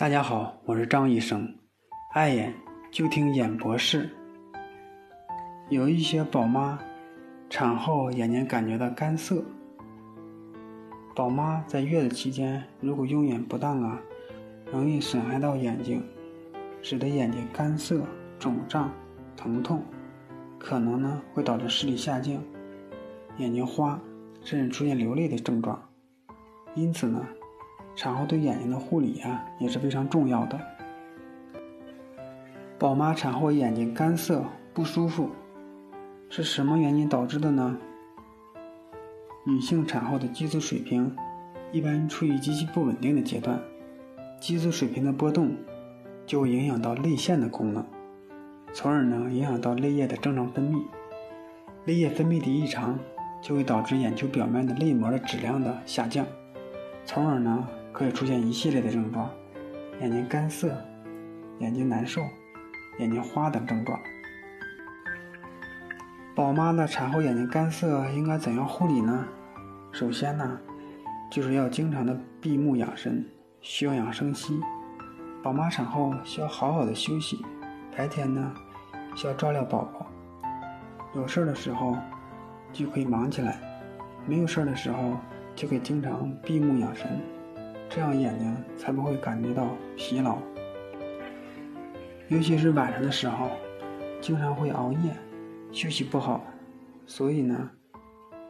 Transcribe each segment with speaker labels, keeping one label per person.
Speaker 1: 大家好，我是张医生，爱眼就听眼博士。有一些宝妈产后眼睛感觉到干涩，宝妈在月子期间如果用眼不当啊，容易损害到眼睛，使得眼睛干涩、肿胀、疼痛，可能呢会导致视力下降、眼睛花，甚至出现流泪的症状。因此呢。产后对眼睛的护理啊也是非常重要的。宝妈产后眼睛干涩不舒服，是什么原因导致的呢？女性产后的激素水平一般处于极其不稳定的阶段，激素水平的波动就会影响到泪腺的功能，从而呢影响到泪液的正常分泌。泪液分泌的异常就会导致眼球表面的泪膜的质量的下降，从而呢。可以出现一系列的症状，眼睛干涩、眼睛难受、眼睛花等症状。宝妈的产后眼睛干涩应该怎样护理呢？首先呢，就是要经常的闭目养神、休养生息。宝妈产后需要好好的休息，白天呢需要照料宝宝。有事儿的时候就可以忙起来，没有事儿的时候就可以经常闭目养神。这样眼睛才不会感觉到疲劳，尤其是晚上的时候，经常会熬夜，休息不好，所以呢，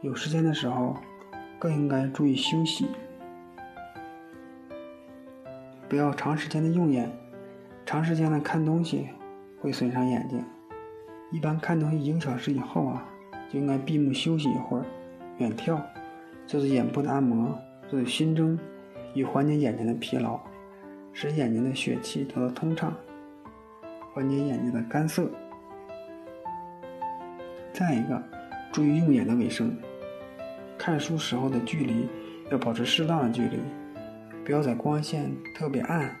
Speaker 1: 有时间的时候更应该注意休息，不要长时间的用眼，长时间的看东西会损伤眼睛。一般看东西一个小时以后啊，就应该闭目休息一会儿，远眺，做做眼部的按摩，做做熏蒸。以缓解眼睛的疲劳，使眼睛的血气得到通畅，缓解眼睛的干涩。再一个，注意用眼的卫生，看书时候的距离要保持适当的距离，不要在光线特别暗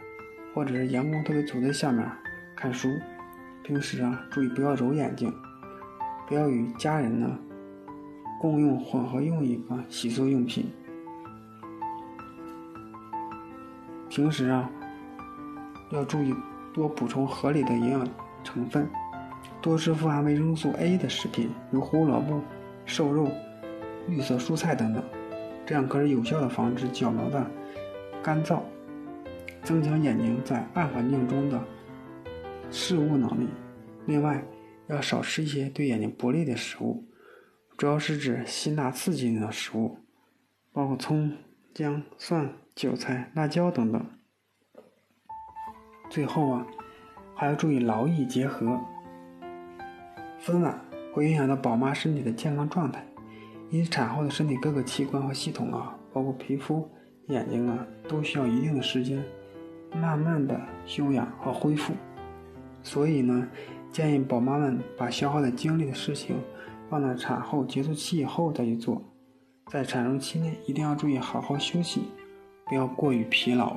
Speaker 1: 或者是阳光特别足的下面看书。平时啊，注意不要揉眼睛，不要与家人呢共用混合用一个洗漱用品。平时啊，要注意多补充合理的营养成分，多吃富含维生素 A 的食品，如胡萝卜、瘦肉、绿色蔬菜等等，这样可以有效的防止角膜的干燥，增强眼睛在暗环境中的视物能力。另外，要少吃一些对眼睛不利的食物，主要是指辛辣刺激性的食物，包括葱、姜、蒜。韭菜、辣椒等等。最后啊，还要注意劳逸结合。分晚会影响到宝妈身体的健康状态，因此产后的身体各个器官和系统啊，包括皮肤、眼睛啊，都需要一定的时间，慢慢的休养和恢复。所以呢，建议宝妈们把消耗的精力的事情，放在产后结束期以后再去做。在产褥期内，一定要注意好好休息。不要过于疲劳。